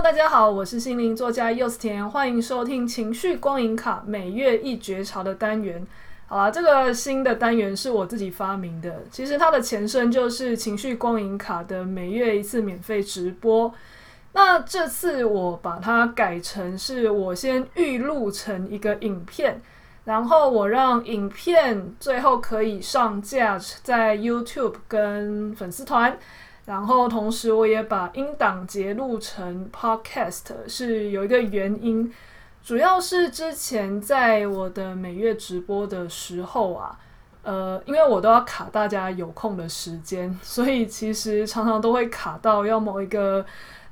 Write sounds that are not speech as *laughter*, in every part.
大家好，我是心灵作家柚子甜，欢迎收听情绪光影卡每月一觉察的单元。好啦，这个新的单元是我自己发明的，其实它的前身就是情绪光影卡的每月一次免费直播。那这次我把它改成是我先预录成一个影片，然后我让影片最后可以上架在 YouTube 跟粉丝团。然后同时，我也把音档截录成 Podcast，是有一个原因，主要是之前在我的每月直播的时候啊，呃，因为我都要卡大家有空的时间，*laughs* 所以其实常常都会卡到要某一个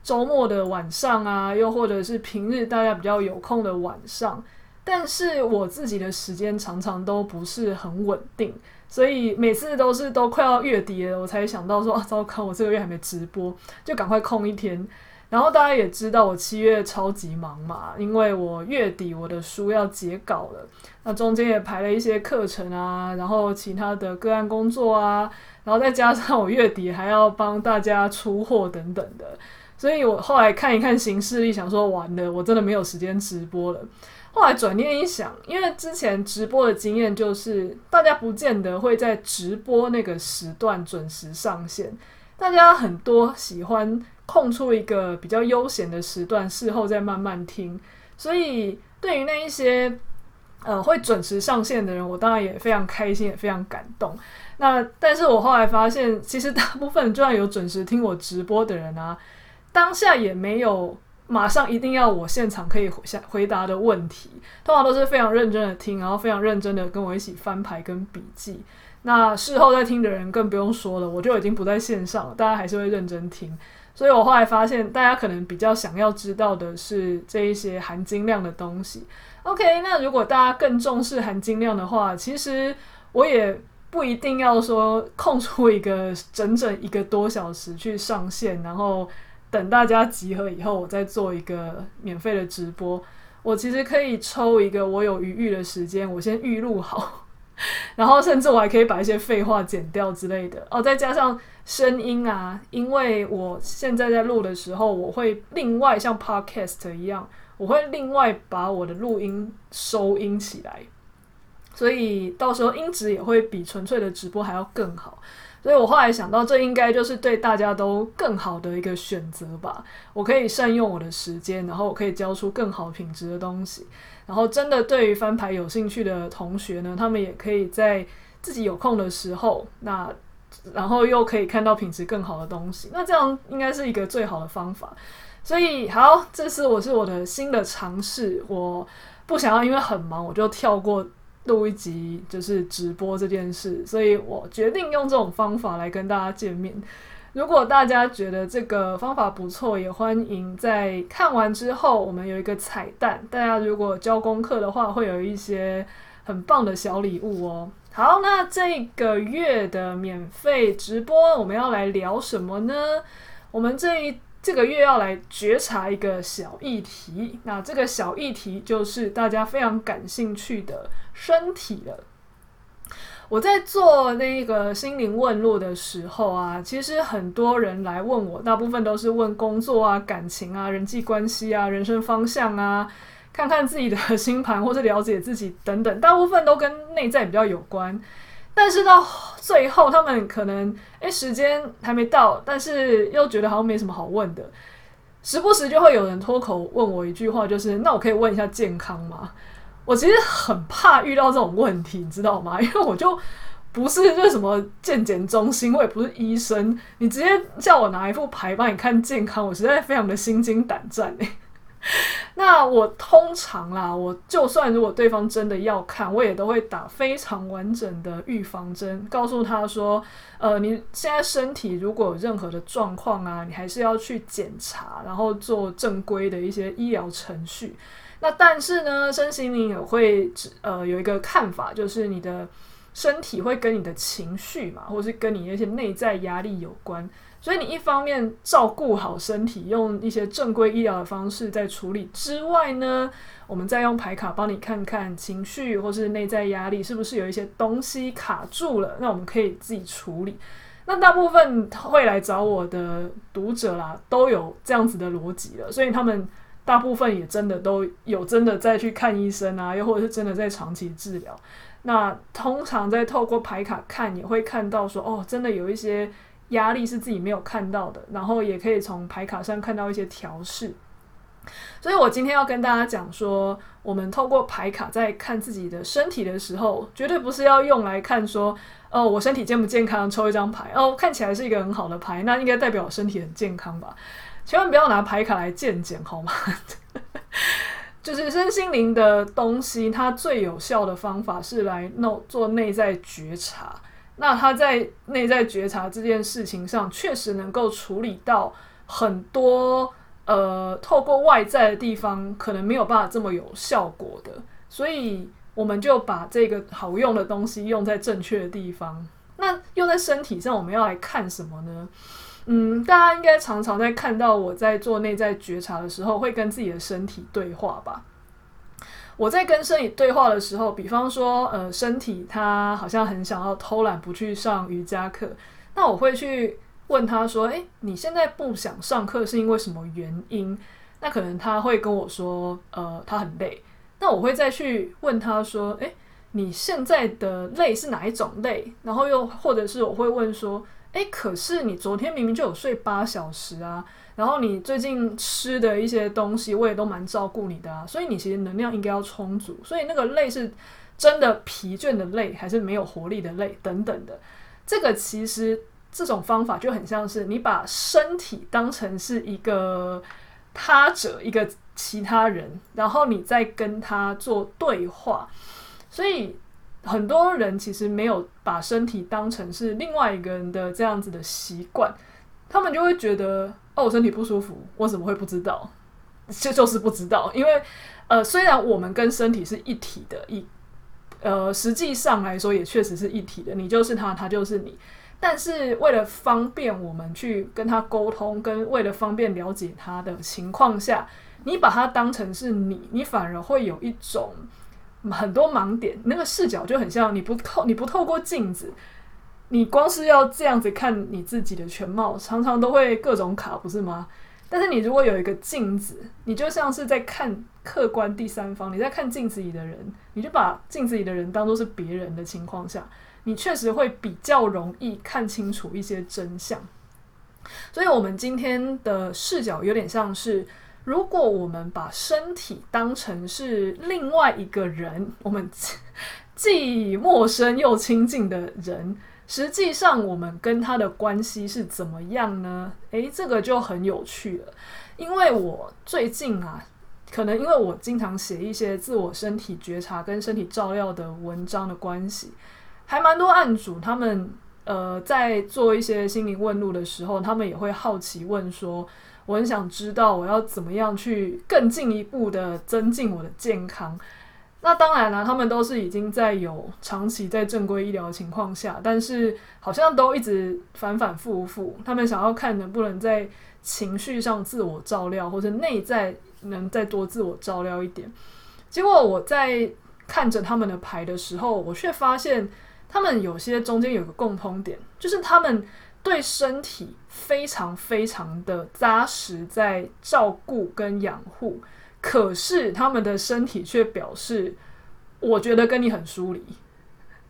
周末的晚上啊，又或者是平日大家比较有空的晚上，但是我自己的时间常常都不是很稳定。所以每次都是都快要月底了，我才想到说，啊，糟糕，我这个月还没直播，就赶快空一天。然后大家也知道我七月超级忙嘛，因为我月底我的书要截稿了，那中间也排了一些课程啊，然后其他的个案工作啊，然后再加上我月底还要帮大家出货等等的，所以我后来看一看形势，一，想说完了，我真的没有时间直播了。后来转念一想，因为之前直播的经验就是，大家不见得会在直播那个时段准时上线，大家很多喜欢空出一个比较悠闲的时段，事后再慢慢听。所以对于那一些呃会准时上线的人，我当然也非常开心，也非常感动。那但是我后来发现，其实大部分就算有准时听我直播的人啊，当下也没有。马上一定要我现场可以回回答的问题，通常都是非常认真的听，然后非常认真的跟我一起翻牌跟笔记。那事后再听的人更不用说了，我就已经不在线上了，大家还是会认真听。所以我后来发现，大家可能比较想要知道的是这一些含金量的东西。OK，那如果大家更重视含金量的话，其实我也不一定要说空出一个整整一个多小时去上线，然后。等大家集合以后，我再做一个免费的直播。我其实可以抽一个我有余裕的时间，我先预录好，*laughs* 然后甚至我还可以把一些废话剪掉之类的哦。再加上声音啊，因为我现在在录的时候，我会另外像 Podcast 一样，我会另外把我的录音收音起来，所以到时候音质也会比纯粹的直播还要更好。所以我后来想到，这应该就是对大家都更好的一个选择吧。我可以善用我的时间，然后我可以交出更好品质的东西。然后，真的对于翻牌有兴趣的同学呢，他们也可以在自己有空的时候，那然后又可以看到品质更好的东西。那这样应该是一个最好的方法。所以，好，这次我是我的新的尝试。我不想要因为很忙，我就跳过。录一集就是直播这件事，所以我决定用这种方法来跟大家见面。如果大家觉得这个方法不错，也欢迎在看完之后，我们有一个彩蛋。大家如果交功课的话，会有一些很棒的小礼物哦。好，那这个月的免费直播，我们要来聊什么呢？我们这一。这个月要来觉察一个小议题，那这个小议题就是大家非常感兴趣的身体了。我在做那个心灵问路的时候啊，其实很多人来问我，大部分都是问工作啊、感情啊、人际关系啊、人生方向啊，看看自己的星盘或是了解自己等等，大部分都跟内在比较有关。但是到最后，他们可能诶时间还没到，但是又觉得好像没什么好问的，时不时就会有人脱口问我一句话，就是那我可以问一下健康吗？我其实很怕遇到这种问题，你知道吗？因为我就不是就什么健检中心，我也不是医生，你直接叫我拿一副牌帮你看健康，我实在非常的心惊胆战诶。*laughs* 那我通常啦，我就算如果对方真的要看，我也都会打非常完整的预防针，告诉他说，呃，你现在身体如果有任何的状况啊，你还是要去检查，然后做正规的一些医疗程序。那但是呢，身心灵也会呃有一个看法，就是你的身体会跟你的情绪嘛，或是跟你那些内在压力有关。所以你一方面照顾好身体，用一些正规医疗的方式在处理之外呢，我们再用牌卡帮你看看情绪或是内在压力是不是有一些东西卡住了，那我们可以自己处理。那大部分会来找我的读者啦，都有这样子的逻辑了，所以他们大部分也真的都有真的在去看医生啊，又或者是真的在长期治疗。那通常在透过牌卡看，也会看到说，哦，真的有一些压力是自己没有看到的，然后也可以从牌卡上看到一些调试。所以我今天要跟大家讲说，我们透过牌卡在看自己的身体的时候，绝对不是要用来看说，哦，我身体健不健康，抽一张牌，哦，看起来是一个很好的牌，那应该代表我身体很健康吧？千万不要拿牌卡来健检，好吗？*laughs* 就是身心灵的东西，它最有效的方法是来弄做内在觉察。那它在内在觉察这件事情上，确实能够处理到很多。呃，透过外在的地方可能没有办法这么有效果的，所以我们就把这个好用的东西用在正确的地方。那用在身体上，我们要来看什么呢？嗯，大家应该常常在看到我在做内在觉察的时候，会跟自己的身体对话吧？我在跟身体对话的时候，比方说，呃，身体它好像很想要偷懒不去上瑜伽课，那我会去。问他说：“诶，你现在不想上课是因为什么原因？”那可能他会跟我说：“呃，他很累。”那我会再去问他说：“诶，你现在的累是哪一种累？”然后又或者是我会问说：“诶，可是你昨天明明就有睡八小时啊，然后你最近吃的一些东西我也都蛮照顾你的啊，所以你其实能量应该要充足。所以那个累是真的疲倦的累，还是没有活力的累等等的？这个其实。”这种方法就很像是你把身体当成是一个他者，一个其他人，然后你再跟他做对话。所以很多人其实没有把身体当成是另外一个人的这样子的习惯，他们就会觉得哦，我身体不舒服，我怎么会不知道？这就是不知道，因为呃，虽然我们跟身体是一体的，一呃，实际上来说也确实是一体的，你就是他，他就是你。但是为了方便我们去跟他沟通，跟为了方便了解他的情况下，你把他当成是你，你反而会有一种很多盲点。那个视角就很像你不透，你不透过镜子，你光是要这样子看你自己的全貌，常常都会各种卡，不是吗？但是你如果有一个镜子，你就像是在看客观第三方，你在看镜子里的人，你就把镜子里的人当作是别人的情况下。你确实会比较容易看清楚一些真相，所以，我们今天的视角有点像是，如果我们把身体当成是另外一个人，我们既陌生又亲近的人，实际上我们跟他的关系是怎么样呢？诶，这个就很有趣了，因为我最近啊，可能因为我经常写一些自我身体觉察跟身体照料的文章的关系。还蛮多案主，他们呃在做一些心灵问路的时候，他们也会好奇问说：“我很想知道我要怎么样去更进一步的增进我的健康。”那当然了，他们都是已经在有长期在正规医疗的情况下，但是好像都一直反反复复。他们想要看能不能在情绪上自我照料，或者内在能再多自我照料一点。结果我在看着他们的牌的时候，我却发现。他们有些中间有个共通点，就是他们对身体非常非常的扎实，在照顾跟养护。可是他们的身体却表示，我觉得跟你很疏离，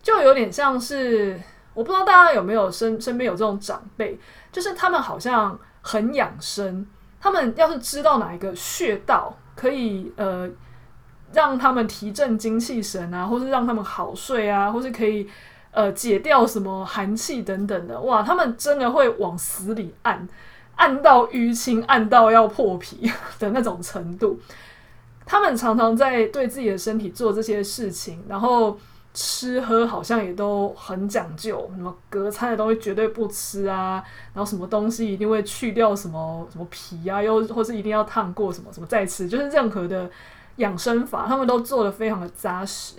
就有点像是，我不知道大家有没有身身边有这种长辈，就是他们好像很养生，他们要是知道哪一个穴道可以呃。让他们提振精气神啊，或是让他们好睡啊，或是可以呃解掉什么寒气等等的，哇，他们真的会往死里按，按到淤青，按到要破皮 *laughs* 的那种程度。他们常常在对自己的身体做这些事情，然后吃喝好像也都很讲究，什么隔餐的东西绝对不吃啊，然后什么东西一定会去掉什么什么皮啊，又或是一定要烫过什么什么再吃，就是任何的。养生法，他们都做得非常的扎实。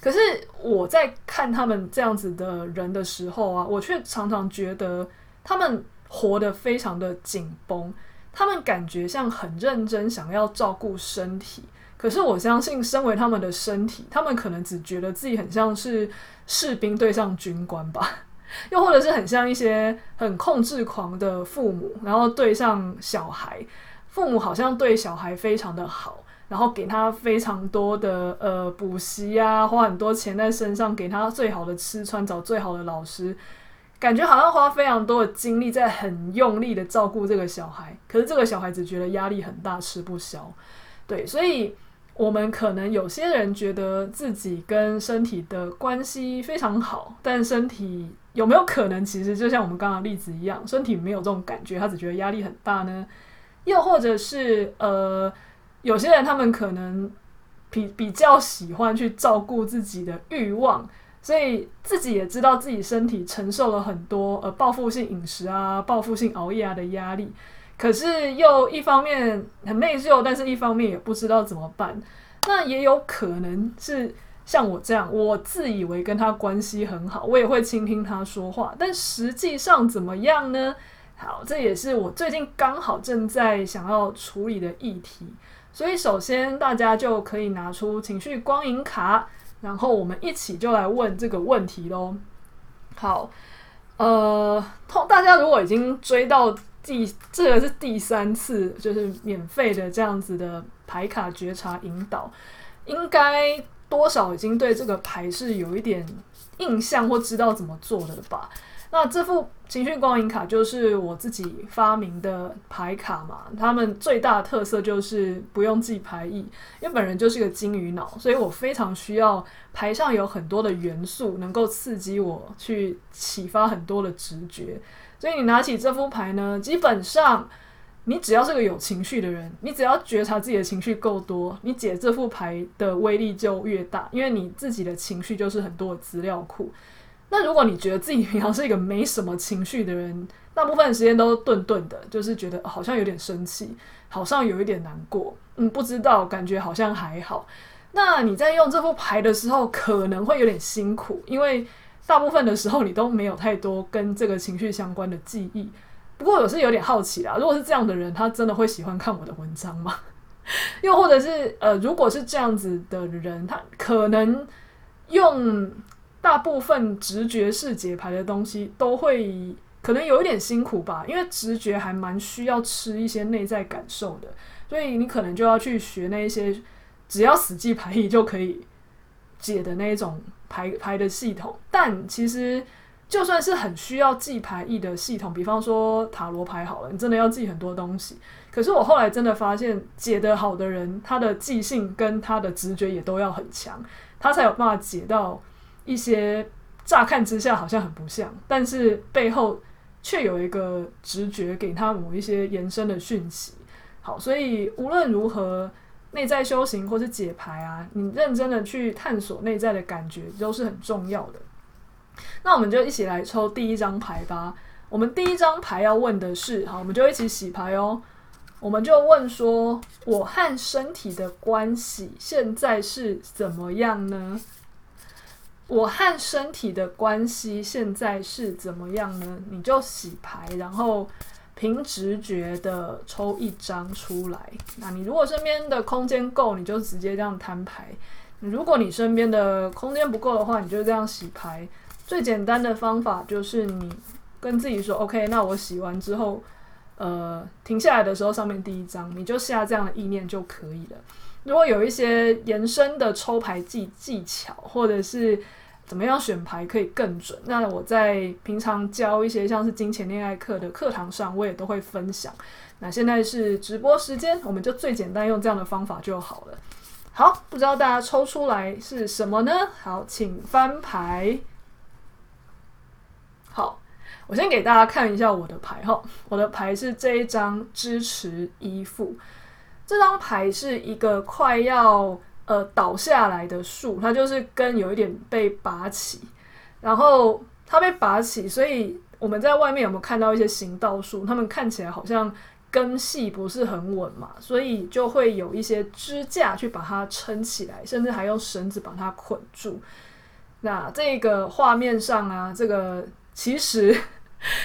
可是我在看他们这样子的人的时候啊，我却常常觉得他们活得非常的紧绷。他们感觉像很认真想要照顾身体，可是我相信，身为他们的身体，他们可能只觉得自己很像是士兵对上军官吧。*laughs* 又或者是很像一些很控制狂的父母，然后对上小孩，父母好像对小孩非常的好，然后给他非常多的呃补习啊，花很多钱在身上，给他最好的吃穿，找最好的老师，感觉好像花非常多的精力在很用力的照顾这个小孩，可是这个小孩子觉得压力很大，吃不消。对，所以。我们可能有些人觉得自己跟身体的关系非常好，但身体有没有可能其实就像我们刚刚例子一样，身体没有这种感觉，他只觉得压力很大呢？又或者是呃，有些人他们可能比比较喜欢去照顾自己的欲望，所以自己也知道自己身体承受了很多呃报复性饮食啊、报复性熬夜啊的压力。可是又一方面很内疚，但是一方面也不知道怎么办。那也有可能是像我这样，我自以为跟他关系很好，我也会倾听他说话，但实际上怎么样呢？好，这也是我最近刚好正在想要处理的议题。所以首先大家就可以拿出情绪光影卡，然后我们一起就来问这个问题喽。好，呃，通大家如果已经追到。第这个是第三次，就是免费的这样子的牌卡觉察引导，应该多少已经对这个牌是有一点印象或知道怎么做的了吧？那这副情绪光影卡就是我自己发明的牌卡嘛，他们最大的特色就是不用记牌意，因为本人就是个金鱼脑，所以我非常需要牌上有很多的元素，能够刺激我去启发很多的直觉。所以你拿起这副牌呢，基本上你只要是个有情绪的人，你只要觉察自己的情绪够多，你解这副牌的威力就越大，因为你自己的情绪就是很多的资料库。那如果你觉得自己平常是一个没什么情绪的人，大部分时间都顿顿的，就是觉得好像有点生气，好像有一点难过，嗯，不知道，感觉好像还好。那你在用这副牌的时候，可能会有点辛苦，因为。大部分的时候，你都没有太多跟这个情绪相关的记忆。不过我是有点好奇啦，如果是这样的人，他真的会喜欢看我的文章吗？*laughs* 又或者是呃，如果是这样子的人，他可能用大部分直觉式解牌的东西，都会可能有一点辛苦吧，因为直觉还蛮需要吃一些内在感受的，所以你可能就要去学那一些只要死记牌意就可以解的那一种。牌牌的系统，但其实就算是很需要记牌意的系统，比方说塔罗牌好了，你真的要记很多东西。可是我后来真的发现，解得好的人，他的记性跟他的直觉也都要很强，他才有办法解到一些乍看之下好像很不像，但是背后却有一个直觉给他某一些延伸的讯息。好，所以无论如何。内在修行或是解牌啊，你认真的去探索内在的感觉都是很重要的。那我们就一起来抽第一张牌吧。我们第一张牌要问的是，好，我们就一起洗牌哦。我们就问说，我和身体的关系现在是怎么样呢？我和身体的关系现在是怎么样呢？你就洗牌，然后。凭直觉的抽一张出来。那你如果身边的空间够，你就直接这样摊牌；如果你身边的空间不够的话，你就这样洗牌。最简单的方法就是你跟自己说：“OK，那我洗完之后，呃，停下来的时候，上面第一张你就下这样的意念就可以了。”如果有一些延伸的抽牌技技巧，或者是。怎么样选牌可以更准？那我在平常教一些像是金钱恋爱课的课堂上，我也都会分享。那现在是直播时间，我们就最简单用这样的方法就好了。好，不知道大家抽出来是什么呢？好，请翻牌。好，我先给大家看一下我的牌哈。我的牌是这一张支持依附，这张牌是一个快要。呃，倒下来的树，它就是根有一点被拔起，然后它被拔起，所以我们在外面有没有看到一些行道树？它们看起来好像根系不是很稳嘛，所以就会有一些支架去把它撑起来，甚至还用绳子把它捆住。那这个画面上啊，这个其实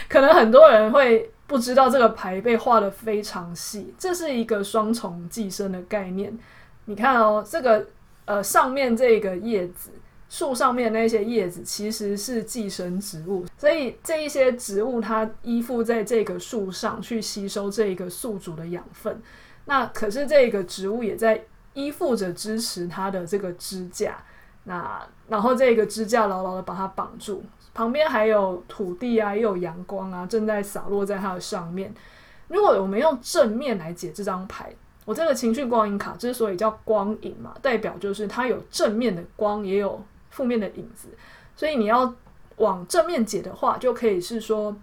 可能很多人会不知道，这个牌被画得非常细，这是一个双重寄生的概念。你看哦，这个呃上面这个叶子树上面那些叶子其实是寄生植物，所以这一些植物它依附在这个树上去吸收这个宿主的养分。那可是这个植物也在依附着支持它的这个支架，那然后这个支架牢牢的把它绑住，旁边还有土地啊，也有阳光啊，正在洒落在它的上面。如果我们用正面来解这张牌。我这个情绪光影卡之所以叫光影嘛，代表就是它有正面的光，也有负面的影子。所以你要往正面解的话，就可以是说，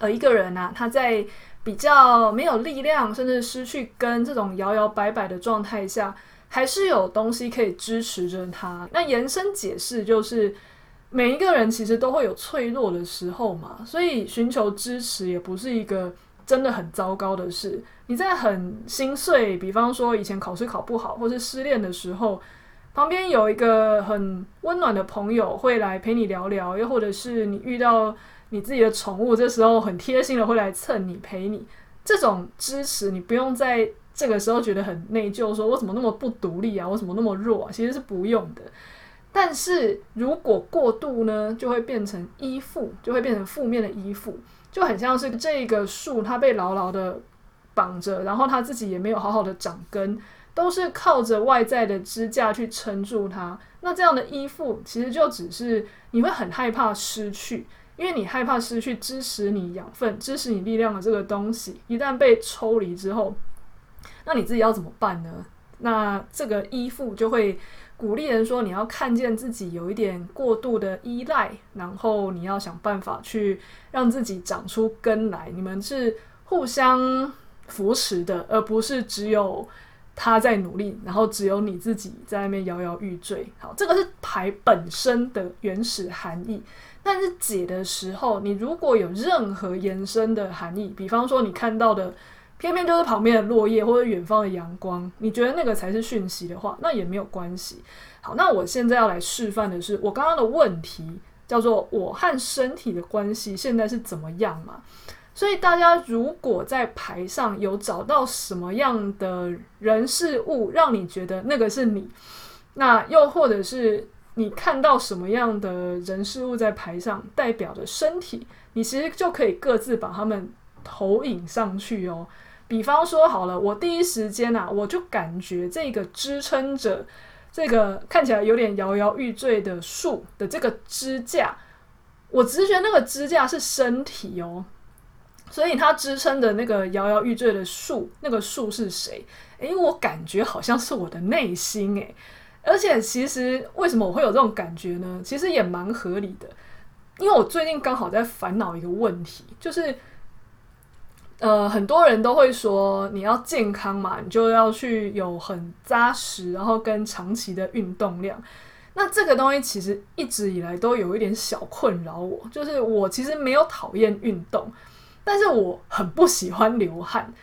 呃，一个人、啊，他在比较没有力量，甚至失去根这种摇摇摆摆的状态下，还是有东西可以支持着他。那延伸解释就是，每一个人其实都会有脆弱的时候嘛，所以寻求支持也不是一个真的很糟糕的事。你在很心碎，比方说以前考试考不好，或是失恋的时候，旁边有一个很温暖的朋友会来陪你聊聊，又或者是你遇到你自己的宠物，这时候很贴心的会来蹭你、陪你，这种支持你不用在这个时候觉得很内疚，说我怎么那么不独立啊，我怎么那么弱啊，其实是不用的。但是如果过度呢，就会变成依附，就会变成负面的依附，就很像是这个树，它被牢牢的。绑着，然后它自己也没有好好的长根，都是靠着外在的支架去撑住它。那这样的依附，其实就只是你会很害怕失去，因为你害怕失去支持你养分、支持你力量的这个东西，一旦被抽离之后，那你自己要怎么办呢？那这个依附就会鼓励人说，你要看见自己有一点过度的依赖，然后你要想办法去让自己长出根来。你们是互相。扶持的，而不是只有他在努力，然后只有你自己在那边摇摇欲坠。好，这个是牌本身的原始含义。但是解的时候，你如果有任何延伸的含义，比方说你看到的偏偏就是旁边的落叶或者远方的阳光，你觉得那个才是讯息的话，那也没有关系。好，那我现在要来示范的是，我刚刚的问题叫做我和身体的关系现在是怎么样嘛？所以大家如果在牌上有找到什么样的人事物，让你觉得那个是你，那又或者是你看到什么样的人事物在牌上代表着身体，你其实就可以各自把它们投影上去哦。比方说好了，我第一时间啊，我就感觉这个支撑着这个看起来有点摇摇欲坠的树的这个支架，我直觉那个支架是身体哦。所以它支撑的那个摇摇欲坠的树，那个树是谁？诶，我感觉好像是我的内心诶，而且其实为什么我会有这种感觉呢？其实也蛮合理的，因为我最近刚好在烦恼一个问题，就是呃，很多人都会说你要健康嘛，你就要去有很扎实，然后跟长期的运动量。那这个东西其实一直以来都有一点小困扰我，就是我其实没有讨厌运动。但是我很不喜欢流汗，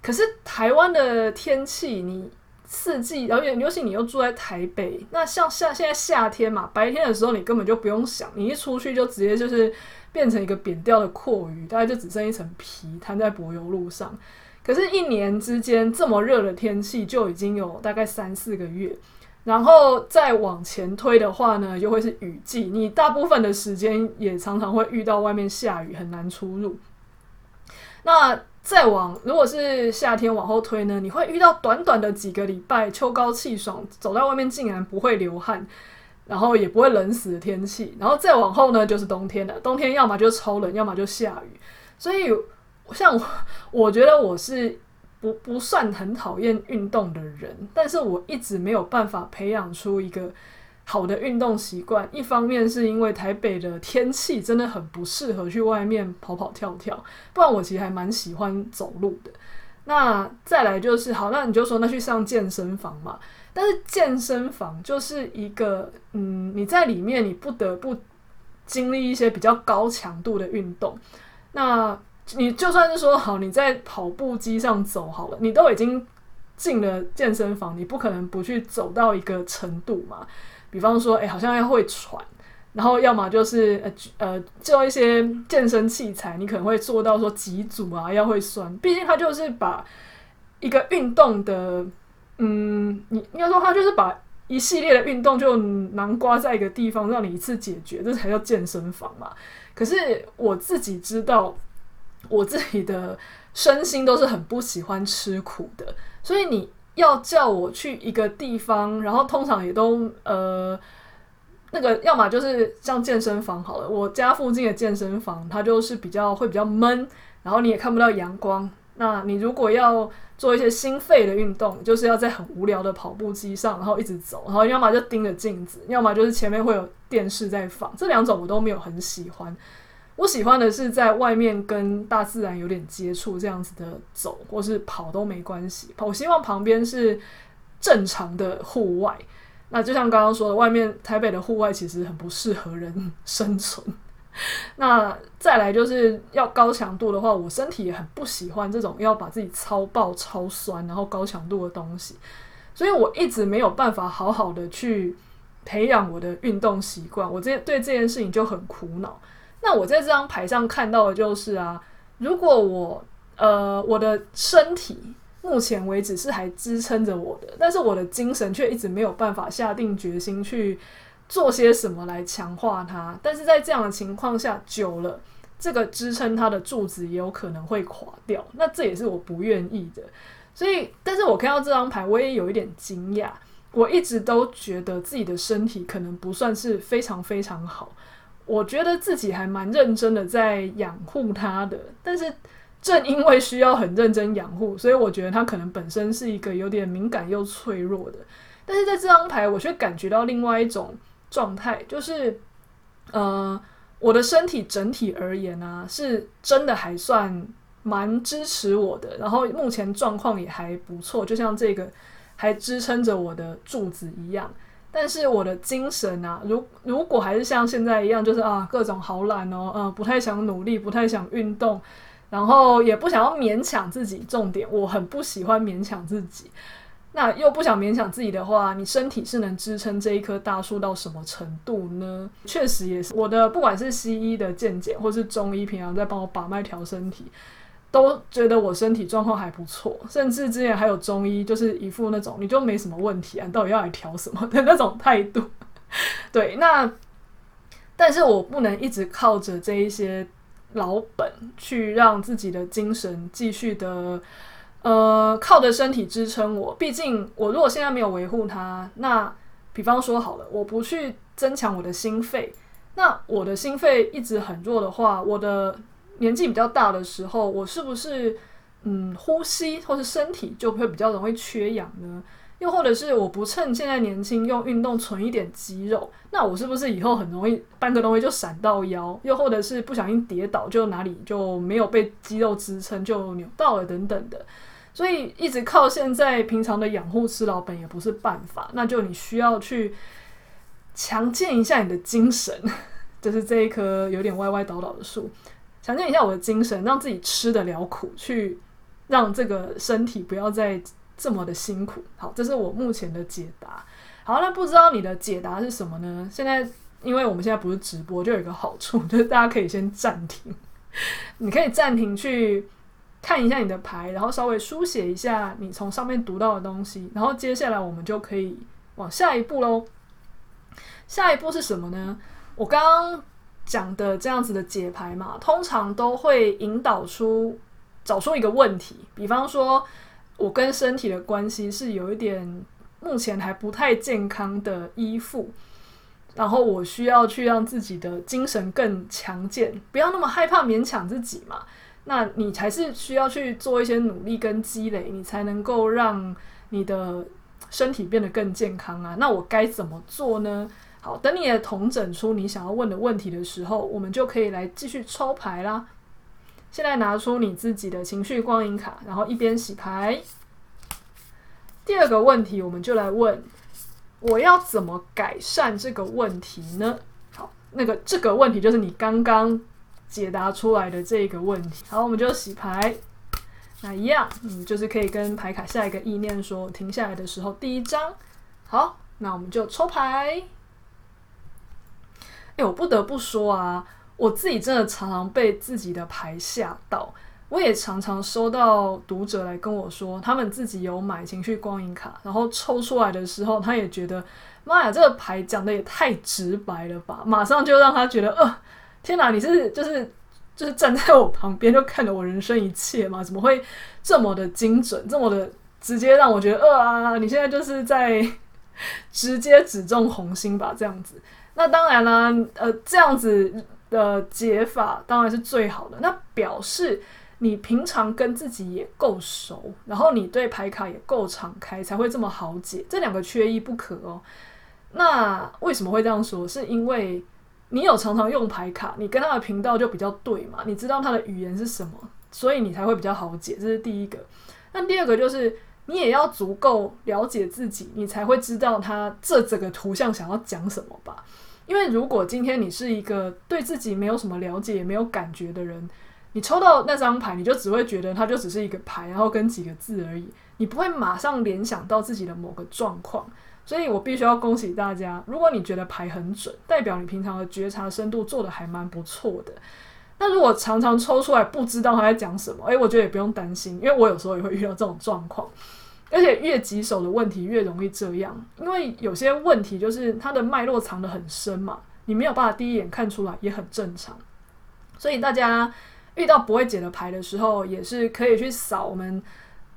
可是台湾的天气，你四季，而且尤其你又住在台北，那像夏现在夏天嘛，白天的时候你根本就不用想，你一出去就直接就是变成一个扁掉的阔鱼，大概就只剩一层皮摊在柏油路上。可是，一年之间这么热的天气就已经有大概三四个月，然后再往前推的话呢，就会是雨季，你大部分的时间也常常会遇到外面下雨，很难出入。那再往，如果是夏天往后推呢，你会遇到短短的几个礼拜，秋高气爽，走在外面竟然不会流汗，然后也不会冷死的天气。然后再往后呢，就是冬天了。冬天要么就超冷，要么就下雨。所以，像我，*laughs* 我觉得我是不不算很讨厌运动的人，但是我一直没有办法培养出一个。好的运动习惯，一方面是因为台北的天气真的很不适合去外面跑跑跳跳，不然我其实还蛮喜欢走路的。那再来就是，好，那你就说那去上健身房嘛。但是健身房就是一个，嗯，你在里面你不得不经历一些比较高强度的运动。那你就算是说好，你在跑步机上走好了，你都已经进了健身房，你不可能不去走到一个程度嘛。比方说，哎、好像要会喘，然后要么就是呃呃，做一些健身器材，你可能会做到说几组啊，要会酸。毕竟它就是把一个运动的，嗯，你应该说他就是把一系列的运动就囊括在一个地方，让你一次解决，这才叫健身房嘛。可是我自己知道，我自己的身心都是很不喜欢吃苦的，所以你要叫我去一个地方，然后通常也都呃。那个要么就是像健身房好了，我家附近的健身房，它就是比较会比较闷，然后你也看不到阳光。那你如果要做一些心肺的运动，就是要在很无聊的跑步机上，然后一直走，然后要么就盯着镜子，要么就是前面会有电视在放。这两种我都没有很喜欢。我喜欢的是在外面跟大自然有点接触，这样子的走或是跑都没关系。我希望旁边是正常的户外。那就像刚刚说的，外面台北的户外其实很不适合人生存。*laughs* 那再来就是要高强度的话，我身体也很不喜欢这种要把自己超爆、超酸，然后高强度的东西。所以我一直没有办法好好的去培养我的运动习惯。我这对这件事情就很苦恼。那我在这张牌上看到的就是啊，如果我呃我的身体。目前为止是还支撑着我的，但是我的精神却一直没有办法下定决心去做些什么来强化它。但是在这样的情况下，久了，这个支撑它的柱子也有可能会垮掉。那这也是我不愿意的。所以，但是我看到这张牌，我也有一点惊讶。我一直都觉得自己的身体可能不算是非常非常好，我觉得自己还蛮认真的在养护它的，但是。正因为需要很认真养护，所以我觉得它可能本身是一个有点敏感又脆弱的。但是在这张牌，我却感觉到另外一种状态，就是，呃，我的身体整体而言呢、啊，是真的还算蛮支持我的，然后目前状况也还不错，就像这个还支撑着我的柱子一样。但是我的精神啊，如如果还是像现在一样，就是啊，各种好懒哦，嗯、呃，不太想努力，不太想运动。然后也不想要勉强自己，重点我很不喜欢勉强自己。那又不想勉强自己的话，你身体是能支撑这一棵大树到什么程度呢？确实也是，我的不管是西医的见解，或是中医平常在帮我把脉调身体，都觉得我身体状况还不错。甚至之前还有中医，就是一副那种你就没什么问题啊，你到底要来调什么的那种态度。*laughs* 对，那但是我不能一直靠着这一些。老本去让自己的精神继续的，呃，靠着身体支撑我。毕竟我如果现在没有维护它，那比方说好了，我不去增强我的心肺，那我的心肺一直很弱的话，我的年纪比较大的时候，我是不是嗯呼吸或是身体就会比较容易缺氧呢？又或者是我不趁现在年轻用运动存一点肌肉，那我是不是以后很容易搬个东西就闪到腰？又或者是不小心跌倒就哪里就没有被肌肉支撑就扭到了等等的。所以一直靠现在平常的养护吃老本也不是办法，那就你需要去强健一下你的精神，就是这一棵有点歪歪倒倒的树，强健一下我的精神，让自己吃得了苦，去让这个身体不要再。这么的辛苦，好，这是我目前的解答。好，那不知道你的解答是什么呢？现在，因为我们现在不是直播，就有一个好处，就是大家可以先暂停，*laughs* 你可以暂停去看一下你的牌，然后稍微书写一下你从上面读到的东西，然后接下来我们就可以往下一步喽。下一步是什么呢？我刚刚讲的这样子的解牌嘛，通常都会引导出找出一个问题，比方说。我跟身体的关系是有一点，目前还不太健康的依附，然后我需要去让自己的精神更强健，不要那么害怕勉强自己嘛。那你还是需要去做一些努力跟积累，你才能够让你的身体变得更健康啊。那我该怎么做呢？好，等你也统整出你想要问的问题的时候，我们就可以来继续抽牌啦。现在拿出你自己的情绪光影卡，然后一边洗牌。第二个问题，我们就来问：我要怎么改善这个问题呢？好，那个这个问题就是你刚刚解答出来的这个问题。好，我们就洗牌。那一样，嗯，就是可以跟牌卡下一个意念说，停下来的时候，第一张。好，那我们就抽牌。哎，我不得不说啊。我自己真的常常被自己的牌吓到。我也常常收到读者来跟我说，他们自己有买情绪光影卡，然后抽出来的时候，他也觉得，妈呀，这个牌讲的也太直白了吧！马上就让他觉得，呃，天哪，你是就是就是站在我旁边就看着我人生一切吗？怎么会这么的精准，这么的直接让我觉得，呃啊，你现在就是在 *laughs* 直接指中红心吧？这样子，那当然啦，呃，这样子的解法当然是最好的。那表示你平常跟自己也够熟，然后你对牌卡也够敞开，才会这么好解。这两个缺一不可哦。那为什么会这样说？是因为你有常常用牌卡，你跟他的频道就比较对嘛，你知道他的语言是什么，所以你才会比较好解。这是第一个。那第二个就是你也要足够了解自己，你才会知道他这整个图像想要讲什么吧。因为如果今天你是一个对自己没有什么了解也没有感觉的人，你抽到那张牌，你就只会觉得它就只是一个牌，然后跟几个字而已，你不会马上联想到自己的某个状况。所以我必须要恭喜大家，如果你觉得牌很准，代表你平常的觉察深度做得还蛮不错的。那如果常常抽出来不知道他在讲什么，诶，我觉得也不用担心，因为我有时候也会遇到这种状况。而且越棘手的问题越容易这样，因为有些问题就是它的脉络藏得很深嘛，你没有办法第一眼看出来，也很正常。所以大家遇到不会解的牌的时候，也是可以去扫我们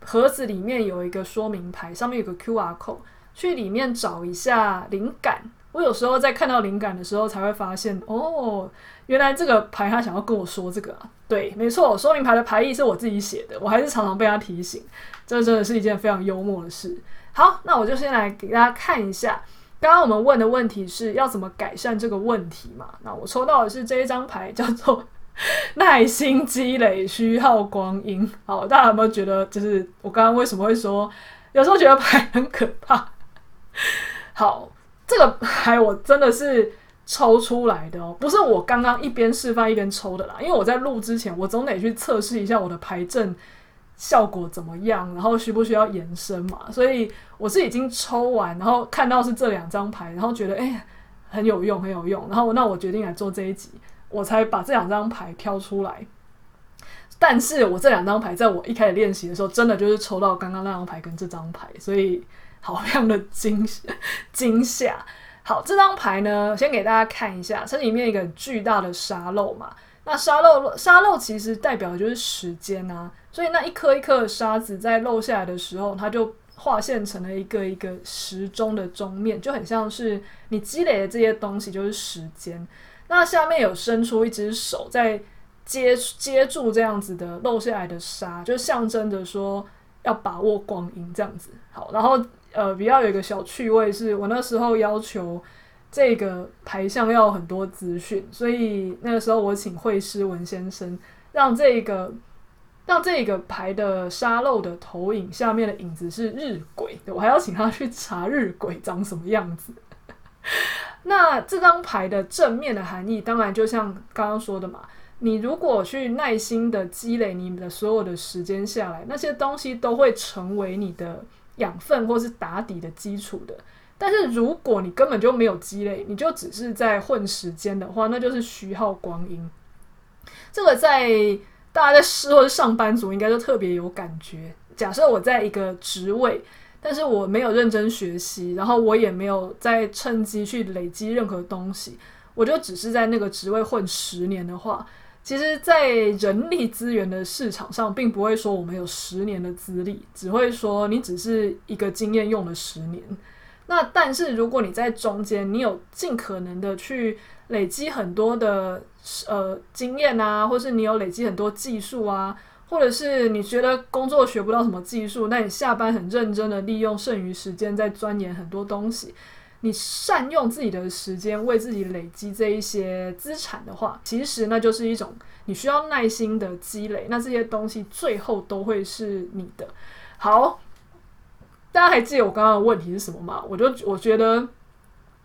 盒子里面有一个说明牌，上面有个 QR code。去里面找一下灵感。我有时候在看到灵感的时候，才会发现哦，原来这个牌他想要跟我说这个啊。对，没错，说明牌的牌意是我自己写的，我还是常常被他提醒。这真的是一件非常幽默的事。好，那我就先来给大家看一下，刚刚我们问的问题是要怎么改善这个问题嘛？那我抽到的是这一张牌，叫做 *laughs* 耐心积累，虚耗光阴。好，大家有没有觉得，就是我刚刚为什么会说，有时候觉得牌很可怕？*laughs* 好，这个牌我真的是抽出来的哦，不是我刚刚一边示范一边抽的啦。因为我在录之前，我总得去测试一下我的牌阵效果怎么样，然后需不需要延伸嘛。所以我是已经抽完，然后看到是这两张牌，然后觉得哎很有用，很有用。然后那我决定来做这一集，我才把这两张牌挑出来。但是我这两张牌在我一开始练习的时候，真的就是抽到刚刚那张牌跟这张牌，所以。好，非常的惊惊吓。好，这张牌呢，先给大家看一下，这里面一个巨大的沙漏嘛。那沙漏，沙漏其实代表的就是时间啊。所以那一颗一颗的沙子在漏下来的时候，它就画现成了一个一个时钟的钟面，就很像是你积累的这些东西就是时间。那下面有伸出一只手在接接住这样子的漏下来的沙，就象征着说要把握光阴这样子。好，然后。呃，比较有一个小趣味是，我那时候要求这个牌相要很多资讯，所以那个时候我请会师文先生让这个让这个牌的沙漏的投影下面的影子是日晷，我还要请他去查日晷长什么样子。*laughs* 那这张牌的正面的含义，当然就像刚刚说的嘛，你如果去耐心的积累你的所有的时间下来，那些东西都会成为你的。养分或是打底的基础的，但是如果你根本就没有积累，你就只是在混时间的话，那就是虚耗光阴。这个在大家在试或是上班族应该都特别有感觉。假设我在一个职位，但是我没有认真学习，然后我也没有在趁机去累积任何东西，我就只是在那个职位混十年的话。其实，在人力资源的市场上，并不会说我们有十年的资历，只会说你只是一个经验用了十年。那但是，如果你在中间，你有尽可能的去累积很多的呃经验啊，或是你有累积很多技术啊，或者是你觉得工作学不到什么技术，那你下班很认真的利用剩余时间在钻研很多东西。你善用自己的时间为自己累积这一些资产的话，其实那就是一种你需要耐心的积累。那这些东西最后都会是你的。好，大家还记得我刚刚的问题是什么吗？我就我觉得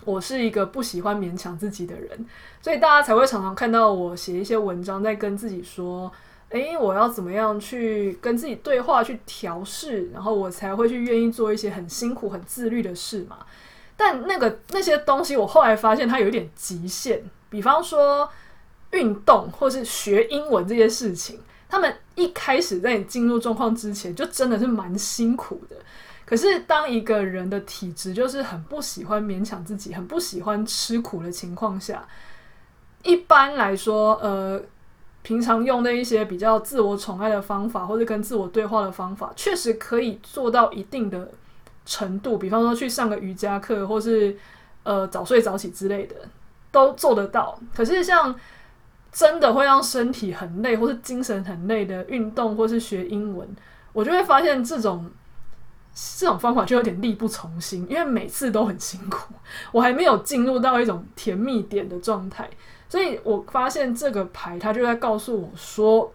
我是一个不喜欢勉强自己的人，所以大家才会常常看到我写一些文章，在跟自己说：“诶，我要怎么样去跟自己对话，去调试，然后我才会去愿意做一些很辛苦、很自律的事嘛。”但那个那些东西，我后来发现它有点极限。比方说运动或是学英文这些事情，他们一开始在你进入状况之前，就真的是蛮辛苦的。可是当一个人的体质就是很不喜欢勉强自己，很不喜欢吃苦的情况下，一般来说，呃，平常用的一些比较自我宠爱的方法，或者跟自我对话的方法，确实可以做到一定的程度。比方说去上个瑜伽课，或是呃早睡早起之类的，都做得到。可是像真的会让身体很累，或是精神很累的运动，或是学英文，我就会发现这种这种方法就有点力不从心，因为每次都很辛苦，我还没有进入到一种甜蜜点的状态，所以我发现这个牌它就在告诉我说，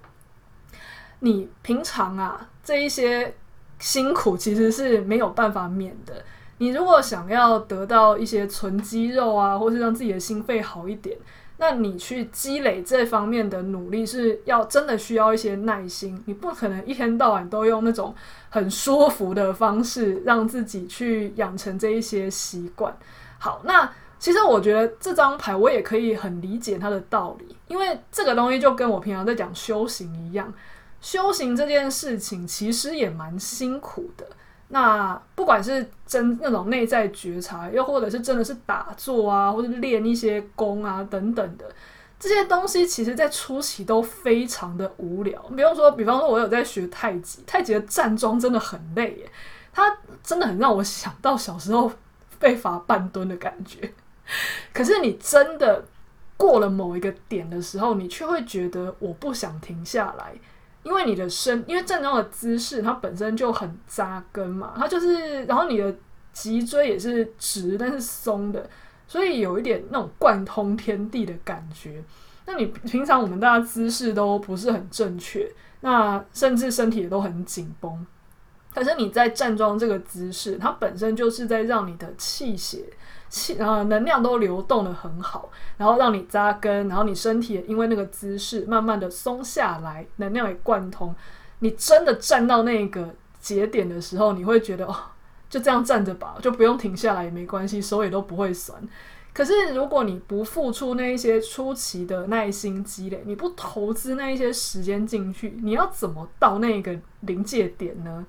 你平常啊这一些辛苦其实是没有办法免的，你如果想要得到一些存肌肉啊，或是让自己的心肺好一点。那你去积累这方面的努力是要真的需要一些耐心，你不可能一天到晚都用那种很舒服的方式让自己去养成这一些习惯。好，那其实我觉得这张牌我也可以很理解它的道理，因为这个东西就跟我平常在讲修行一样，修行这件事情其实也蛮辛苦的。那不管是真那种内在觉察，又或者是真的是打坐啊，或者练一些功啊等等的这些东西，其实在初期都非常的无聊。比方说，比方说，我有在学太极，太极的站桩真的很累耶，它真的很让我想到小时候被罚半蹲的感觉。*laughs* 可是你真的过了某一个点的时候，你却会觉得我不想停下来。因为你的身，因为站桩的姿势，它本身就很扎根嘛，它就是，然后你的脊椎也是直但是松的，所以有一点那种贯通天地的感觉。那你平常我们大家姿势都不是很正确，那甚至身体也都很紧绷，可是你在站桩这个姿势，它本身就是在让你的气血。气，然后能量都流动得很好，然后让你扎根，然后你身体也因为那个姿势慢慢的松下来，能量也贯通。你真的站到那个节点的时候，你会觉得哦，就这样站着吧，就不用停下来也没关系，手也都不会酸。可是如果你不付出那一些初期的耐心积累，你不投资那一些时间进去，你要怎么到那个临界点呢？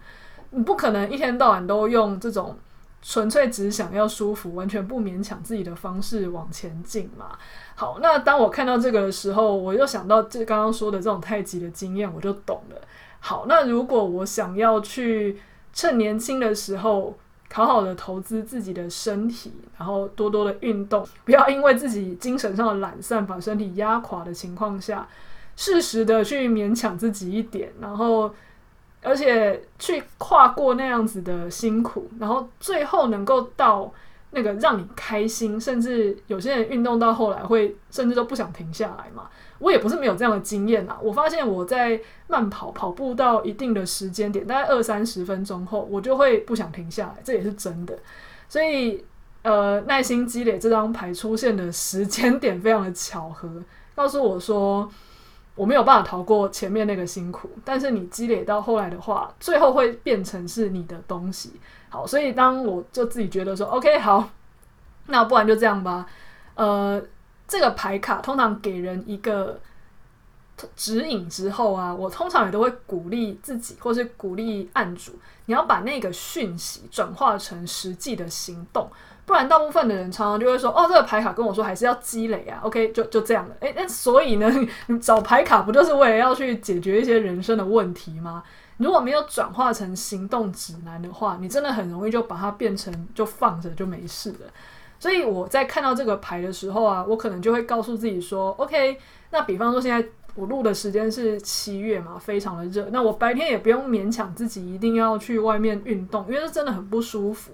你不可能一天到晚都用这种。纯粹只想要舒服，完全不勉强自己的方式往前进嘛。好，那当我看到这个的时候，我又想到这刚刚说的这种太极的经验，我就懂了。好，那如果我想要去趁年轻的时候好好的投资自己的身体，然后多多的运动，不要因为自己精神上的懒散把身体压垮的情况下，适时的去勉强自己一点，然后。而且去跨过那样子的辛苦，然后最后能够到那个让你开心，甚至有些人运动到后来会甚至都不想停下来嘛。我也不是没有这样的经验啦。我发现我在慢跑跑步到一定的时间点，大概二三十分钟后，我就会不想停下来，这也是真的。所以，呃，耐心积累这张牌出现的时间点非常的巧合，告诉我说。我没有办法逃过前面那个辛苦，但是你积累到后来的话，最后会变成是你的东西。好，所以当我就自己觉得说，OK，好，那不然就这样吧。呃，这个牌卡通常给人一个指引之后啊，我通常也都会鼓励自己，或是鼓励案主，你要把那个讯息转化成实际的行动。不然，大部分的人常常就会说：“哦，这个牌卡跟我说还是要积累啊。”OK，就就这样了。诶，那所以呢，你 *laughs* 找牌卡不就是为了要去解决一些人生的问题吗？如果没有转化成行动指南的话，你真的很容易就把它变成就放着就没事了。所以我在看到这个牌的时候啊，我可能就会告诉自己说：“OK，那比方说现在我录的时间是七月嘛，非常的热，那我白天也不用勉强自己一定要去外面运动，因为这真的很不舒服。”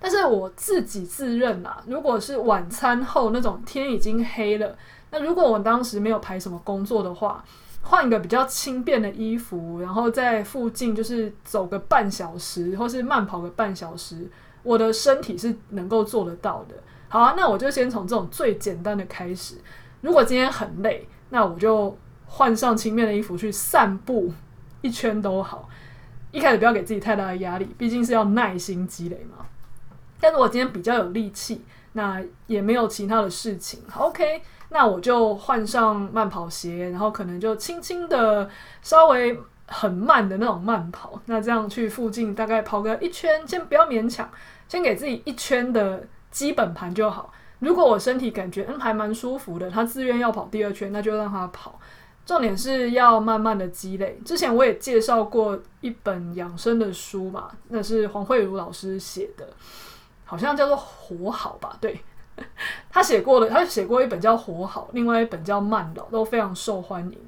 但是我自己自认啊，如果是晚餐后那种天已经黑了，那如果我当时没有排什么工作的话，换一个比较轻便的衣服，然后在附近就是走个半小时，或是慢跑个半小时，我的身体是能够做得到的。好啊，那我就先从这种最简单的开始。如果今天很累，那我就换上轻便的衣服去散步一圈都好。一开始不要给自己太大的压力，毕竟是要耐心积累嘛。但是我今天比较有力气，那也没有其他的事情。OK，那我就换上慢跑鞋，然后可能就轻轻的稍微很慢的那种慢跑，那这样去附近大概跑个一圈，先不要勉强，先给自己一圈的基本盘就好。如果我身体感觉嗯还蛮舒服的，他自愿要跑第二圈，那就让他跑。重点是要慢慢的积累。之前我也介绍过一本养生的书嘛，那是黄慧茹老师写的，好像叫做《活好》吧？对，*laughs* 他写过的，他写过一本叫《活好》，另外一本叫《慢老》，都非常受欢迎。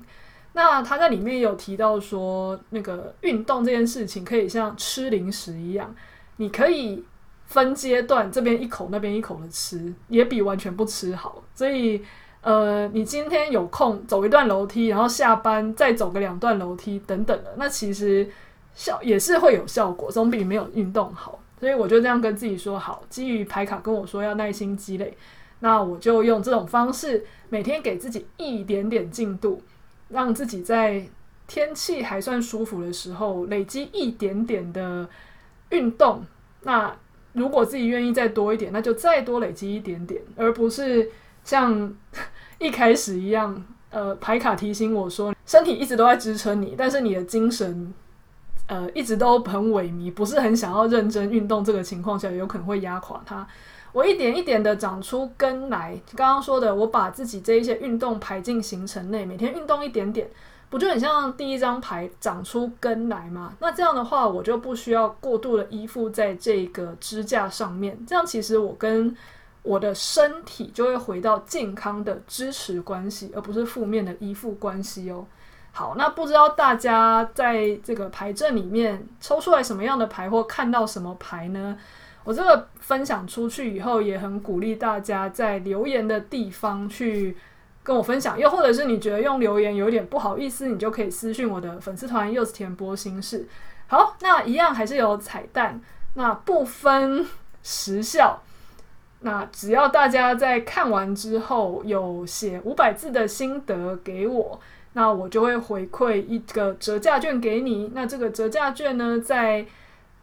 那他在里面有提到说，那个运动这件事情可以像吃零食一样，你可以分阶段，这边一口，那边一口的吃，也比完全不吃好。所以。呃，你今天有空走一段楼梯，然后下班再走个两段楼梯等等的，那其实效也是会有效果，总比没有运动好。所以我就这样跟自己说好，基于牌卡跟我说要耐心积累，那我就用这种方式，每天给自己一点点进度，让自己在天气还算舒服的时候累积一点点的运动。那如果自己愿意再多一点，那就再多累积一点点，而不是。像 *laughs* 一开始一样，呃，牌卡提醒我说，身体一直都在支撑你，但是你的精神，呃，一直都很萎靡，不是很想要认真运动。这个情况下，有可能会压垮它。我一点一点的长出根来，刚刚说的，我把自己这一些运动排进行程内，每天运动一点点，不就很像第一张牌长出根来吗？那这样的话，我就不需要过度的依附在这个支架上面。这样其实我跟我的身体就会回到健康的支持关系，而不是负面的依附关系哦。好，那不知道大家在这个牌阵里面抽出来什么样的牌，或看到什么牌呢？我这个分享出去以后，也很鼓励大家在留言的地方去跟我分享，又或者是你觉得用留言有点不好意思，你就可以私信我的粉丝团柚子甜波心事。好，那一样还是有彩蛋，那不分时效。那只要大家在看完之后有写五百字的心得给我，那我就会回馈一个折价券给你。那这个折价券呢，在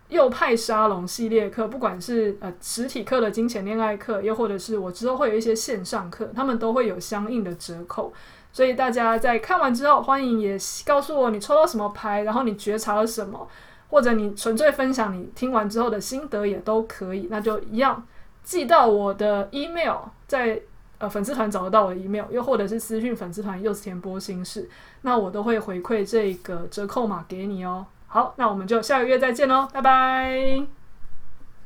右派沙龙系列课，不管是呃实体课的金钱恋爱课，又或者是我之后会有一些线上课，他们都会有相应的折扣。所以大家在看完之后，欢迎也告诉我你抽到什么牌，然后你觉察了什么，或者你纯粹分享你听完之后的心得也都可以。那就一样。寄到我的 email，在呃粉丝团找得到我的 email，又或者是私讯粉丝团柚子甜剥心事，那我都会回馈这个折扣码给你哦。好，那我们就下个月再见喽，拜拜。